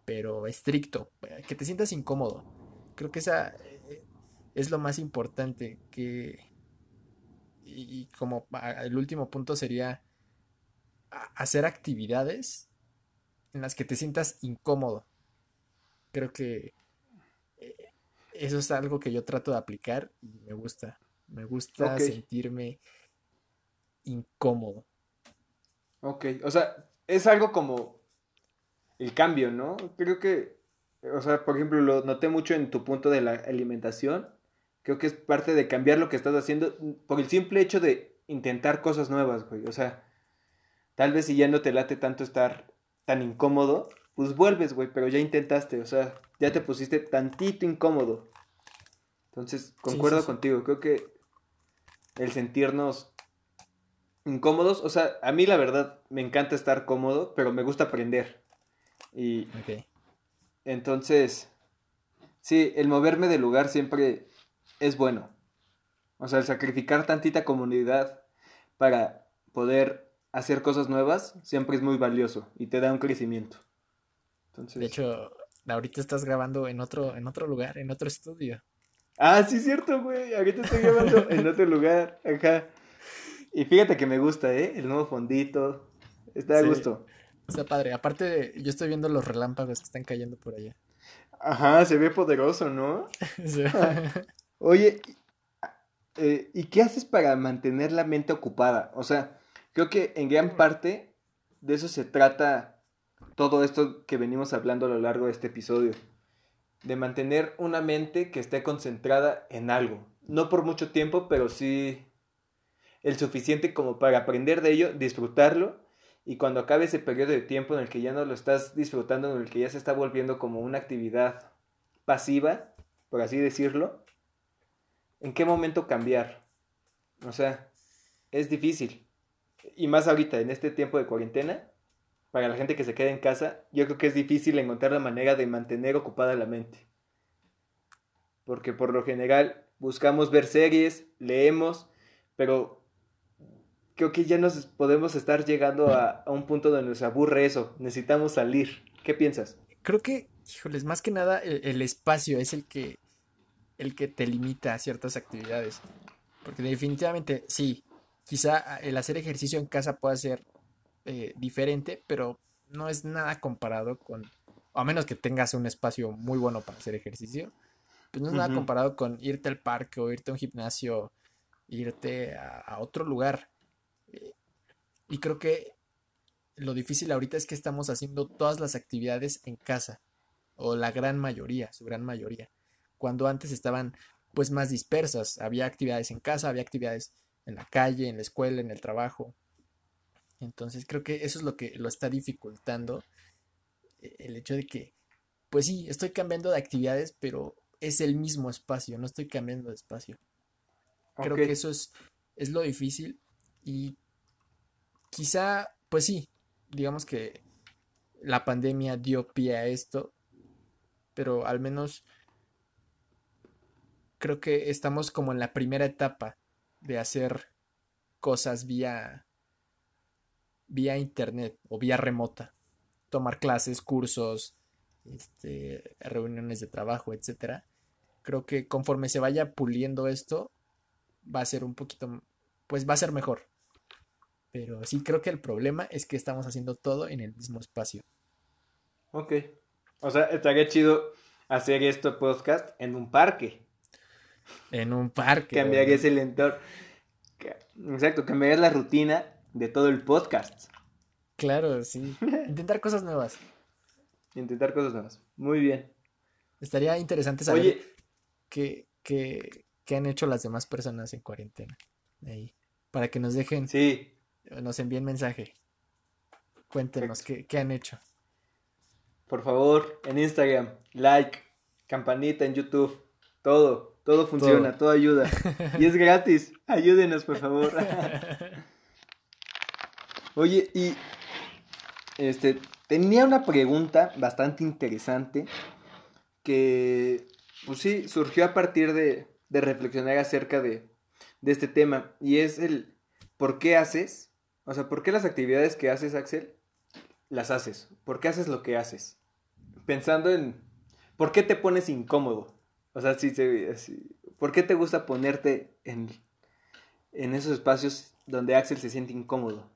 B: pero estricto, que te sientas incómodo. Creo que esa eh, es lo más importante que... Y, y como el último punto sería hacer actividades en las que te sientas incómodo. Creo que eh, eso es algo que yo trato de aplicar y me gusta. Me gusta sentirme incómodo.
A: Ok, o sea, es algo como el cambio, ¿no? Creo que, o sea, por ejemplo, lo noté mucho en tu punto de la alimentación. Creo que es parte de cambiar lo que estás haciendo por el simple hecho de intentar cosas nuevas, güey. O sea, Tal vez si ya no te late tanto estar tan incómodo, pues vuelves, güey, pero ya intentaste, o sea, ya te pusiste tantito incómodo. Entonces, concuerdo contigo, creo que el sentirnos incómodos, o sea, a mí la verdad me encanta estar cómodo, pero me gusta aprender. Y entonces, sí, el moverme de lugar siempre es bueno. O sea, el sacrificar tantita comunidad para poder hacer cosas nuevas siempre es muy valioso y te da un crecimiento.
B: De hecho, ahorita estás grabando en otro, en otro lugar, en otro estudio.
A: Ah, sí, cierto, güey. Ahorita estoy grabando [LAUGHS] en otro lugar, ajá. Y fíjate que me gusta, ¿eh? El nuevo fondito. Está a gusto.
B: Está padre. Aparte, yo estoy viendo los relámpagos que están cayendo por allá.
A: Ajá, se ve poderoso, ¿no? [LAUGHS] [LAUGHS] Oye, eh, ¿y qué haces para mantener la mente ocupada? O sea, Creo que en gran parte de eso se trata todo esto que venimos hablando a lo largo de este episodio. De mantener una mente que esté concentrada en algo. No por mucho tiempo, pero sí el suficiente como para aprender de ello, disfrutarlo y cuando acabe ese periodo de tiempo en el que ya no lo estás disfrutando, en el que ya se está volviendo como una actividad pasiva, por así decirlo, ¿en qué momento cambiar? O sea, es difícil y más ahorita, en este tiempo de cuarentena, para la gente que se queda en casa, yo creo que es difícil encontrar la manera de mantener ocupada la mente. Porque por lo general buscamos ver series, leemos, pero creo que ya nos podemos estar llegando a, un punto donde nos aburre eso. Necesitamos salir. ¿Qué piensas?
B: Creo que, híjoles, más que nada el, el espacio es el que, el que te limita a ciertas actividades. Porque definitivamente, sí, quizá el hacer ejercicio en casa pueda ser eh, diferente, pero no es nada comparado con, a menos que tengas un espacio muy bueno para hacer ejercicio, pues no es nada comparado con irte al parque o irte a un gimnasio, irte a, a otro lugar. Eh, Y creo que lo difícil ahorita es que estamos haciendo todas las actividades en casa, o la gran mayoría, su gran mayoría, cuando antes estaban pues más dispersas, había actividades en casa, había actividades en la calle, en la escuela, en el trabajo. Entonces creo que eso es lo que lo está dificultando, eh, el hecho de que, pues sí, estoy cambiando de actividades, pero es el mismo espacio, no estoy cambiando de espacio. Creo que eso es, es lo difícil y quizá, pues sí, digamos que la pandemia dio pie a esto, pero al menos creo que estamos como en la primera etapa de hacer cosas vía vía internet o vía remota, tomar clases, cursos, este, reuniones de trabajo, etcétera. Creo que conforme se vaya puliendo esto, va a ser un poquito, pues va a ser mejor. Pero sí creo que el problema es que estamos haciendo todo en el mismo espacio.
A: Ok. O sea, estaría chido hacer esto podcast en un parque.
B: En un parque.
A: Cambiarías el entorno. Exacto, cambiarías la rutina de todo el podcast.
B: Claro, sí. [LAUGHS] Intentar cosas nuevas.
A: Intentar cosas nuevas. Muy bien.
B: Estaría interesante saber
A: Oye,
B: qué, qué- qué han hecho las demás personas en cuarentena. Ahí. Para que nos dejen,
A: sí.
B: nos envíen mensaje. Cuéntenos qué, qué han hecho.
A: Por favor, en Instagram, like, campanita en YouTube, todo, todo funciona, todo, ayuda. Y es gratis, ayúdenos por favor. [LAUGHS] Oye, y este, tenía una pregunta bastante interesante que, pues sí, surgió a partir de, de reflexionar acerca de, de este tema, y es el, ¿por qué haces? O sea, ¿por qué las actividades que haces, Axel, las haces? ¿Por qué haces lo que haces? Pensando en, ¿por qué te pones incómodo? O sea, se, si- ¿por qué te gusta ponerte en, en esos espacios donde Axel se siente incómodo?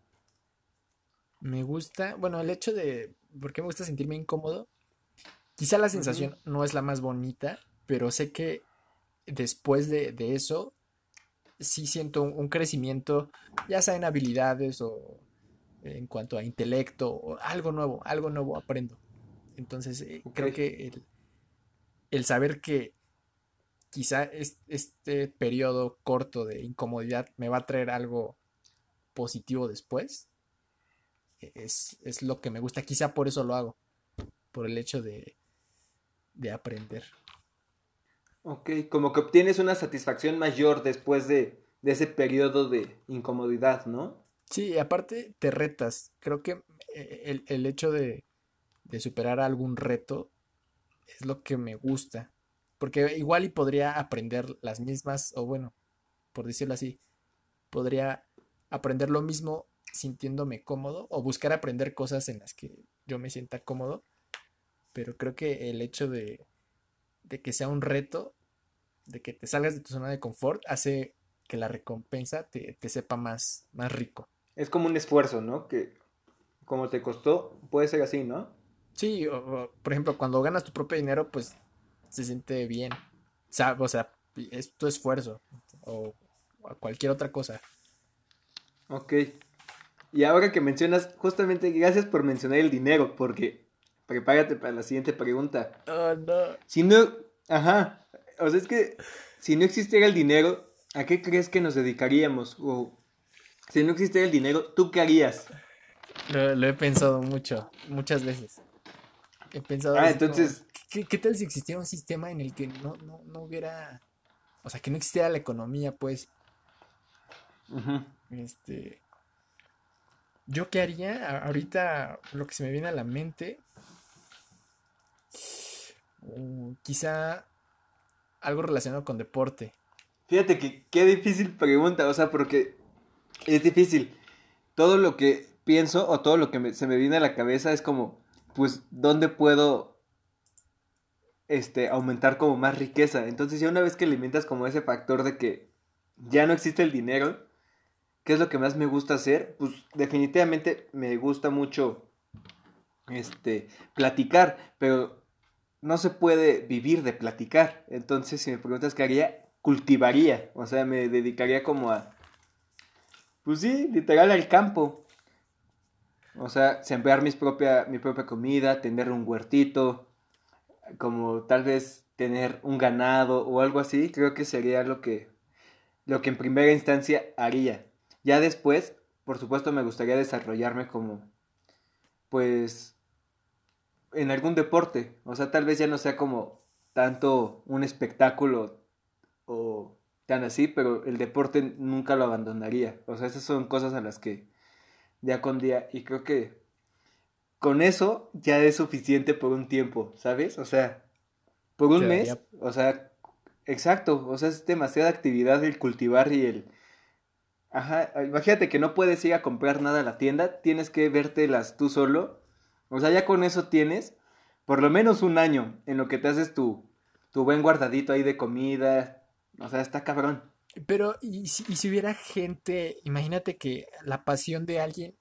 B: Me gusta, bueno, el hecho de, ¿por qué me gusta sentirme incómodo? Quizá la sensación no es la más bonita, pero sé que después de, de eso, sí siento un, un crecimiento, ya sea en habilidades o en cuanto a intelecto, o algo nuevo, algo nuevo aprendo. Entonces, eh, creo que el, el saber que quizá es- este periodo corto de incomodidad me va a traer algo positivo después, e- es, es lo que me gusta. Quizá por eso lo hago, por el hecho de, de aprender.
A: Ok, como que obtienes una satisfacción mayor después de, de ese periodo de incomodidad, ¿no?
B: Sí, y aparte te retas. Creo que eh, el, el hecho de, de superar algún reto es lo que me gusta. Porque igual y podría aprender las mismas, o bueno, por decirlo así, podría aprender lo mismo sintiéndome cómodo o buscar aprender cosas en las que yo me sienta cómodo. Pero creo que el hecho de, de que sea un reto, de que te salgas de tu zona de confort, hace que la recompensa te, te sepa más, más rico.
A: Es como un esfuerzo, ¿no? Que como te costó, puede ser así, ¿no?
B: Sí, o- o, por ejemplo, cuando ganas tu propio dinero, pues se siente bien. O sea, es tu esfuerzo o, cualquier otra cosa.
A: Ok. Y ahora que mencionas, justamente gracias por mencionar el dinero, porque prepárate para la siguiente pregunta.
B: Oh, no.
A: Si no, ajá, o sea, es que si no existiera el dinero, ¿a qué crees que nos dedicaríamos? O si no existiera el dinero, ¿tú qué harías?
B: Lo, lo he pensado mucho, muchas veces. He pensado
A: Ah, entonces-
B: ¿qué, qué tal si existiera un sistema en el que no, no, no hubiera, o sea, que no existiera la economía, pues, este, yo qué haría, ahorita lo que se me viene a la mente, uh, quizá algo relacionado con deporte.
A: Fíjate que qué difícil pregunta, o sea, porque Es difícil. Todo lo que pienso o todo lo que se me viene a la cabeza es como, pues, ¿dónde puedo este, aumentar como más riqueza? Entonces ya una vez que limitas como ese factor de que ya no existe el dinero, ¿qué es lo que más me gusta hacer? Pues definitivamente me gusta mucho este, platicar, pero no se puede vivir de platicar. Entonces, si me preguntas qué haría, cultivaría, o sea, me dedicaría como a, pues sí, literal al campo. O sea, sembrar mis propia, mi propia comida, tener un huertito, como tal vez tener un ganado o algo así, creo que sería lo que, lo que en primera instancia haría. Ya después, por supuesto, me gustaría desarrollarme como, pues, en algún deporte. O sea, tal vez ya no sea como tanto un espectáculo o tan así, pero el deporte nunca lo abandonaría. O sea, esas son cosas a las que día con día y creo que con eso ya es suficiente por un tiempo, ¿sabes? O sea, por un mes, o sea, exacto, o sea, es demasiada actividad el cultivar y el Ajá, imagínate que no puedes ir a comprar nada a la tienda, tienes que vértelas tú solo. O sea, ya con eso tienes por lo menos un año en lo que te haces tu, tu buen guardadito ahí de comida. O sea, está cabrón.
B: Pero, ¿y si, y si hubiera gente, imagínate que la pasión de alguien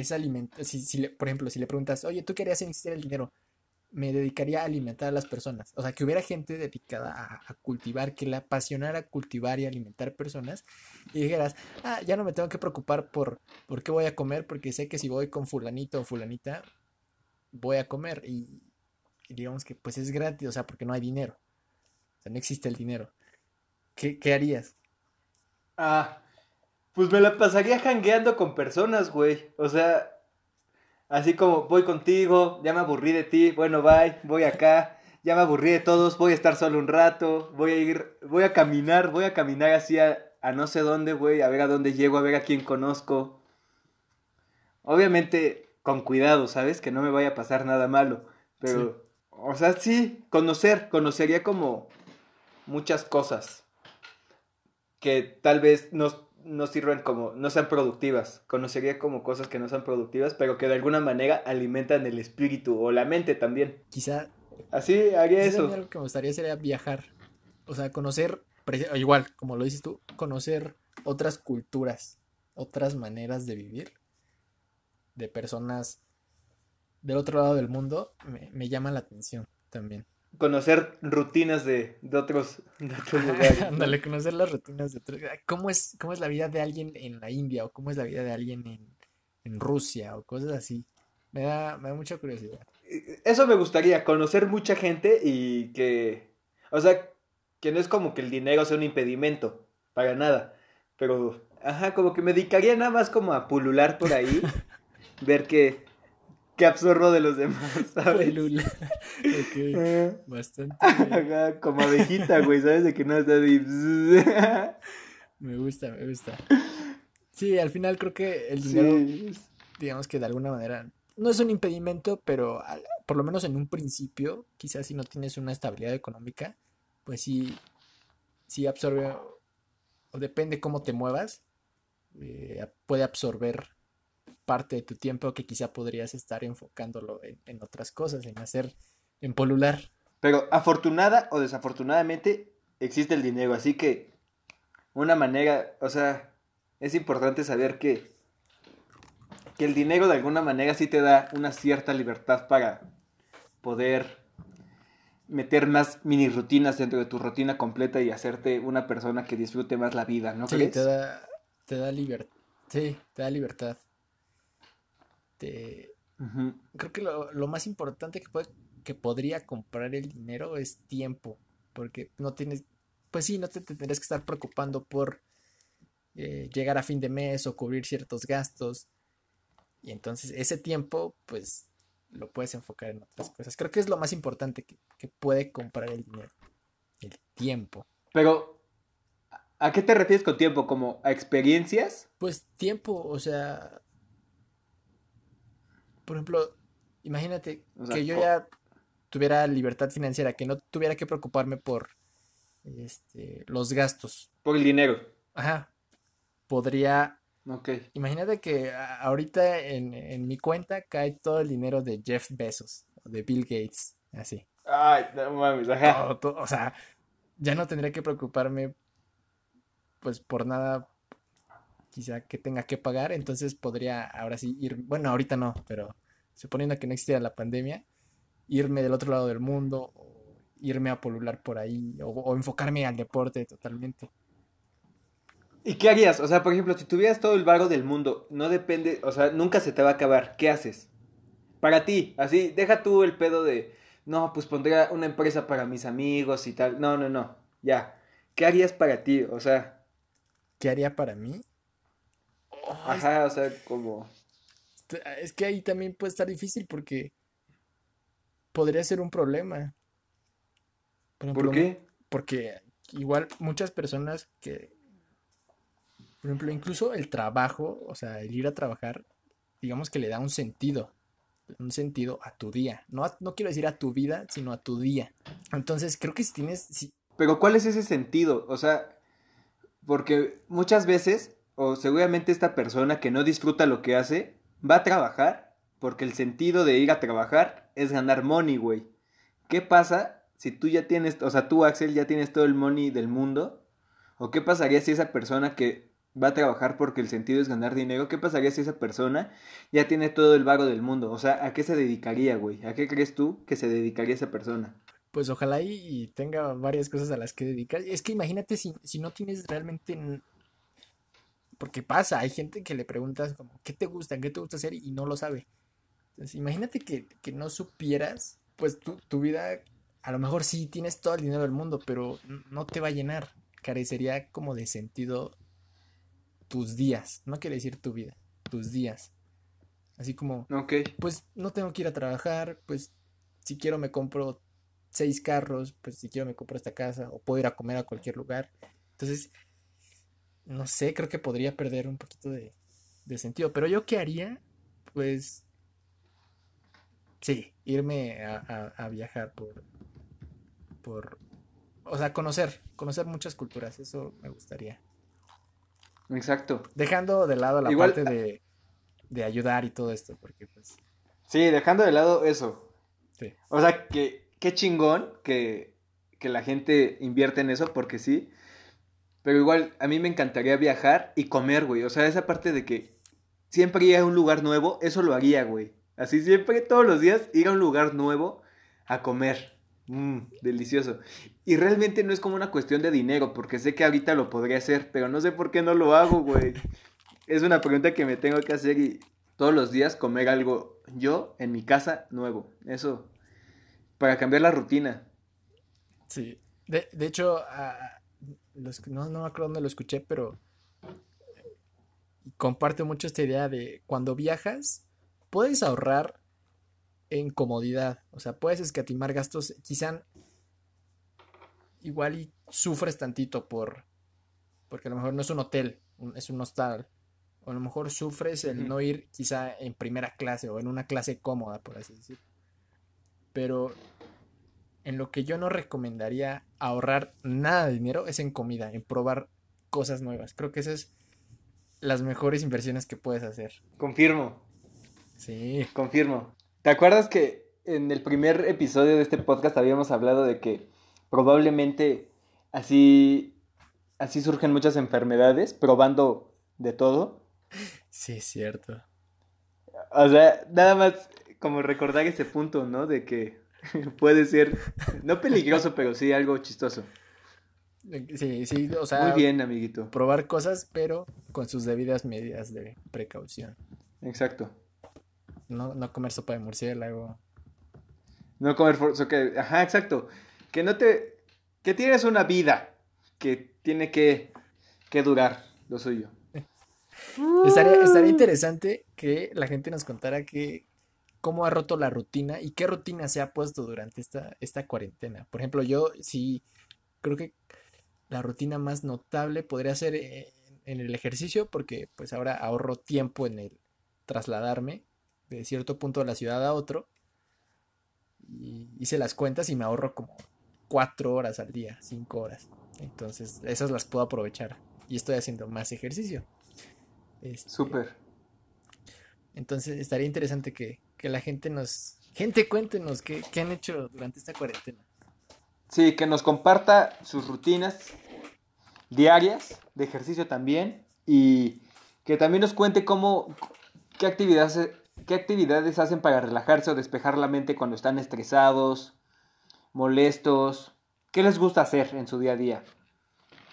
B: es alimentar, si, si por ejemplo, si le preguntas, oye, ¿tú querías existir el dinero? me dedicaría a alimentar a las personas. O sea, que hubiera gente dedicada a, cultivar, que le apasionara cultivar y alimentar personas. Y dijeras, ah, ya no me tengo que preocupar por, por qué voy a comer, porque sé que si voy con fulanito o fulanita, voy a comer. Y, digamos que pues es gratis, o sea, porque no hay dinero. O sea, no existe el dinero. ¿Qué, qué harías?
A: Ah, pues me la pasaría jangueando con personas, güey. O sea, Así como voy contigo, ya me aburrí de ti, bueno, bye, voy acá, ya me aburrí de todos, voy a estar solo un rato, voy a ir, voy a caminar, voy a caminar hacia a no sé dónde, güey, a ver a dónde llego, a ver a quién conozco. Obviamente con cuidado, ¿sabes? Que no me vaya a pasar nada malo, pero, o sea, sí, conocer, conocería como muchas cosas que tal vez nos no sirven como, no sean productivas. Conocería como cosas que no sean productivas, pero que de alguna manera alimentan el espíritu o la mente también.
B: Quizá.
A: Así haría eso.
B: Algo que me gustaría sería viajar. O sea, conocer, igual, como lo dices tú, conocer otras culturas, otras maneras de vivir, de personas del otro lado del mundo, me, me llama la atención también
A: conocer rutinas de, de, otros, lugares.
B: Ándale, conocer las rutinas de otros. ¿Cómo es, ¿Cómo es la vida de alguien en la India? ¿O cómo es la vida de alguien en, en Rusia? O cosas así. Me da, me da mucha curiosidad.
A: Eso me gustaría, conocer mucha gente y que. O sea, que no es como que el dinero sea un impedimento. Para nada. Pero, ajá, como que me dedicaría nada más como a pulular por ahí. [LAUGHS] ver que que absorbo de los demás, [LAUGHS] ¿sabes? ok. Ah. Bastante. como abejita, güey, ¿sabes? De que no está ahí. [LAUGHS]
B: me gusta, me gusta. Sí, al final creo que el dinero, digamos que de alguna manera, no es un impedimento, pero por lo menos en un principio, quizás si no tienes una estabilidad económica, pues sí, sí absorbe, o depende cómo te muevas, eh, puede absorber parte de tu tiempo que quizá podrías estar enfocándolo en, otras cosas, en hacer, en polular.
A: Pero afortunada o desafortunadamente existe el dinero, así que una manera, o sea, es importante saber que, que el dinero de alguna manera sí te da una cierta libertad para poder meter más mini rutinas dentro de tu rutina completa y hacerte una persona que disfrute más la vida, ¿no
B: sí, Te da, te da libertad. Sí, te da libertad. Este, creo que lo, más importante que, puede, que podría comprar el dinero es tiempo, porque no tienes, pues sí, no te tendrías que estar preocupando por eh, llegar a fin de mes o cubrir ciertos gastos. Y entonces ese tiempo, pues lo puedes enfocar en otras cosas. Creo que es lo más importante que, que puede comprar el dinero. El tiempo.
A: Pero, ¿a qué te refieres con tiempo? ¿Como a experiencias?
B: Pues tiempo, o sea, por ejemplo, imagínate que yo ya tuviera libertad financiera, que no tuviera que preocuparme por este, los gastos.
A: Por el dinero.
B: Ajá. Podría
A: Ok.
B: Imagínate que ahorita en, en mi cuenta cae todo el dinero de Jeff Bezos, o de Bill Gates, así.
A: Ay, no mames, ajá.
B: Todo, todo, o sea, ya no tendría que preocuparme, pues, por nada, quizá que tenga que pagar, entonces podría ahora sí ir, bueno, ahorita no, pero suponiendo que no existiera la pandemia, irme del otro lado del mundo, o irme a polular por ahí, o, o enfocarme al deporte totalmente.
A: ¿Y qué harías? O sea, por ejemplo, si tuvieras todo el varo del mundo, no depende, o sea, nunca se te va a acabar. ¿Qué haces? Para ti, así, deja tú el pedo de, no, pues pondría una empresa para mis amigos y tal. No, no, no, ya. ¿Qué harías para ti? O sea,
B: ¿Qué haría para mí? Es-
A: ajá, o sea, como...
B: Es que ahí también puede estar difícil porque podría ser un problema. Por
A: ¿Por
B: ejemplo,
A: qué?
B: Porque igual muchas personas que, por ejemplo, incluso el trabajo, o sea, el ir a trabajar, digamos que le da un sentido, un sentido a tu día. No, a- no quiero decir a tu vida, sino a tu día. Entonces, creo que si tienes, si,
A: Pero ¿cuál es ese sentido? O sea, porque muchas veces, o seguramente esta persona que no disfruta lo que hace, va a trabajar porque el sentido de ir a trabajar es ganar money, güey. ¿Qué pasa si tú ya tienes, o sea, tú, Axel, ya tienes todo el money del mundo? ¿O qué pasaría si esa persona que va a trabajar porque el sentido es ganar dinero, qué pasaría si esa persona ya tiene todo el vago del mundo? O sea, ¿a qué se dedicaría, güey? ¿A qué crees tú que se dedicaría esa persona?
B: pues ojalá y, tenga varias cosas a las que dedicar. Es que imagínate si, si no tienes realmente... Porque pasa, hay gente que le preguntas como, ¿qué te gusta? ¿Qué te gusta hacer? Y no lo sabe. Entonces, imagínate que, que no supieras, pues tu, tu vida, a lo mejor sí tienes todo el dinero del mundo, pero no te va a llenar. Carecería como de sentido tus días. No quiere decir tu vida, tus días. Así como,
A: Ok.
B: pues no tengo que ir a trabajar, pues si quiero me compro seis carros, pues si quiero me compro esta casa, o puedo ir a comer a cualquier lugar. Entonces, no sé, creo que podría perder un poquito de, de sentido. Pero yo qué haría, pues, sí, irme a, a- a viajar por, por, o sea, conocer, conocer muchas culturas, eso me gustaría.
A: Exacto.
B: Dejando de lado la
A: Igual-
B: parte de, de ayudar y todo esto, porque pues,
A: Sí, dejando de lado eso.
B: sí.
A: O sea, que qué chingón que, que la gente invierte en eso, porque sí. Pero igual, a mí me encantaría viajar y comer, güey. O sea, esa parte de que siempre ir a un lugar nuevo, eso lo haría, güey. Así siempre, todos los días, ir a un lugar nuevo a comer. Mmm, delicioso. Y realmente no es como una cuestión de dinero, porque sé que ahorita lo podría hacer, pero no sé por qué no lo hago, güey. Es una pregunta que me tengo que hacer y todos los días comer algo yo en mi casa nuevo. Eso, para cambiar la rutina.
B: Sí, de, de hecho, a- los- no, no me acuerdo dónde lo escuché, pero comparto mucho esta idea de cuando viajas, puedes ahorrar en comodidad, o sea, puedes escatimar gastos, quizá igual y sufres tantito por, porque a lo mejor no es un hotel, es un hostal, o a lo mejor sufres el no ir quizá en primera clase o en una clase cómoda, por así decirlo. Pero en lo que yo no recomendaría ahorrar nada de dinero es en comida, en probar cosas nuevas. Creo que esas es las mejores inversiones que puedes hacer.
A: Confirmo,
B: Sí,
A: confirmo. ¿Te acuerdas que en el primer episodio de este podcast habíamos hablado de que probablemente así, así surgen muchas enfermedades, probando de todo?
B: sí, es cierto.
A: O sea, nada más como recordar ese punto, ¿no? De que [LAUGHS] puede ser, no peligroso, pero sí algo chistoso.
B: Sí, sí, o sea,
A: Muy bien, amiguito.
B: probar cosas, pero con sus debidas medidas de precaución.
A: Exacto.
B: No, no comer sopa de murciélago.
A: No comer ajá, exacto. Que no te, que tienes una vida que tiene que, que durar lo suyo. [LAUGHS]
B: Estaría, estaría interesante que la gente nos contara que cómo ha roto la rutina y qué rutina se ha puesto durante esta, esta cuarentena. Por ejemplo, yo sí creo que la rutina más notable podría ser eh, en el ejercicio, porque pues ahora ahorro tiempo en el trasladarme de cierto punto de la ciudad a otro. Y hice las cuentas y me ahorro como cuatro horas al día, cinco horas. Entonces, esas las puedo aprovechar. Y estoy haciendo más ejercicio. Este,
A: Súper.
B: Entonces estaría interesante que, que la gente nos... Gente, cuéntenos qué, qué han hecho durante esta cuarentena.
A: Sí, que nos comparta sus rutinas diarias de ejercicio también y que también nos cuente cómo, qué actividades, qué actividades hacen para relajarse o despejar la mente cuando están estresados, molestos, qué les gusta hacer en su día a día.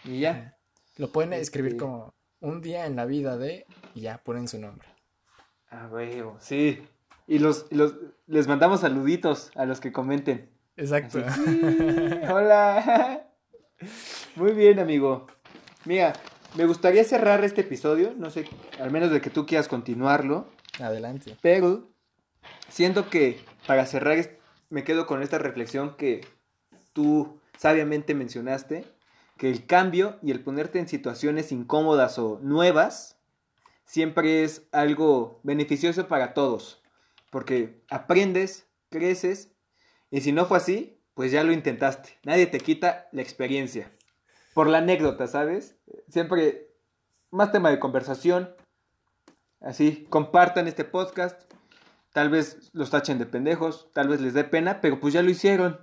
A: Y ya.
B: Lo pueden escribir
A: Este-
B: como un día en la vida de... Y ya ponen su nombre.
A: Ah, huevo, sí. Y los, y los, les mandamos saluditos a los que comenten.
B: Exacto. [LAUGHS]
A: Hola. [LAUGHS] Muy bien, amigo. Mira, me gustaría cerrar este episodio, no sé, al menos de que tú quieras continuarlo,
B: Adelante.
A: pero siento que para cerrar me quedo con esta reflexión que tú sabiamente mencionaste, que el cambio y el ponerte en situaciones incómodas o nuevas siempre es algo beneficioso para todos, porque aprendes, creces, y si no fue así, pues ya lo intentaste. Nadie te quita la experiencia. Por la anécdota, ¿sabes? Siempre más tema de conversación. Así, compartan este podcast. Tal vez los tachen de pendejos, tal vez les dé pena, pero pues ya lo hicieron.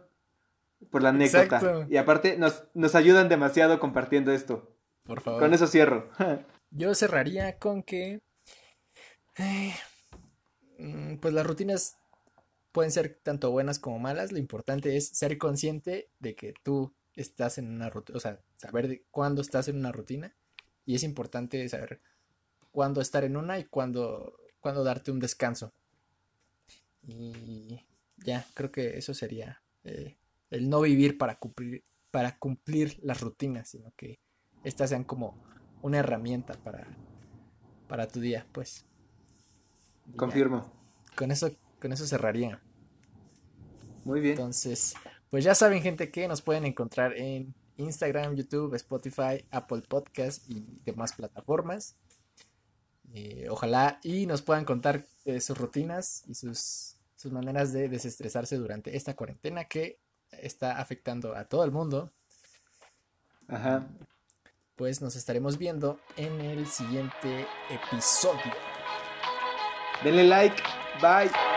A: Por la anécdota.
B: Exacto.
A: Y aparte nos, nos ayudan demasiado compartiendo esto.
B: Por favor.
A: Con eso cierro. [LAUGHS] [LAUGHS]
B: Yo cerraría con que, eh, pues las rutinas pueden ser tanto buenas como malas. Lo importante es ser consciente de que tú estás en una rutina, o sea, saber de cuándo estás en una rutina. Y es importante saber cuándo estar en una y cuándo, cuándo darte un descanso. Y ya, creo que eso sería eh, el no vivir para cumplir, para cumplir las rutinas, sino que estas sean como una herramienta para, para tu día, pues. Ya,
A: Confirmo.
B: Con eso, con eso cerraría.
A: Muy bien.
B: Entonces, pues ya saben, gente, que nos pueden encontrar en Instagram, YouTube, Spotify, Apple Podcast y demás plataformas. Eh, ojalá y nos puedan contar eh, sus rutinas y sus, sus maneras de desestresarse durante esta cuarentena que está afectando a todo el mundo.
A: Ajá.
B: Pues nos estaremos viendo en el siguiente episodio.
A: Denle like. Bye.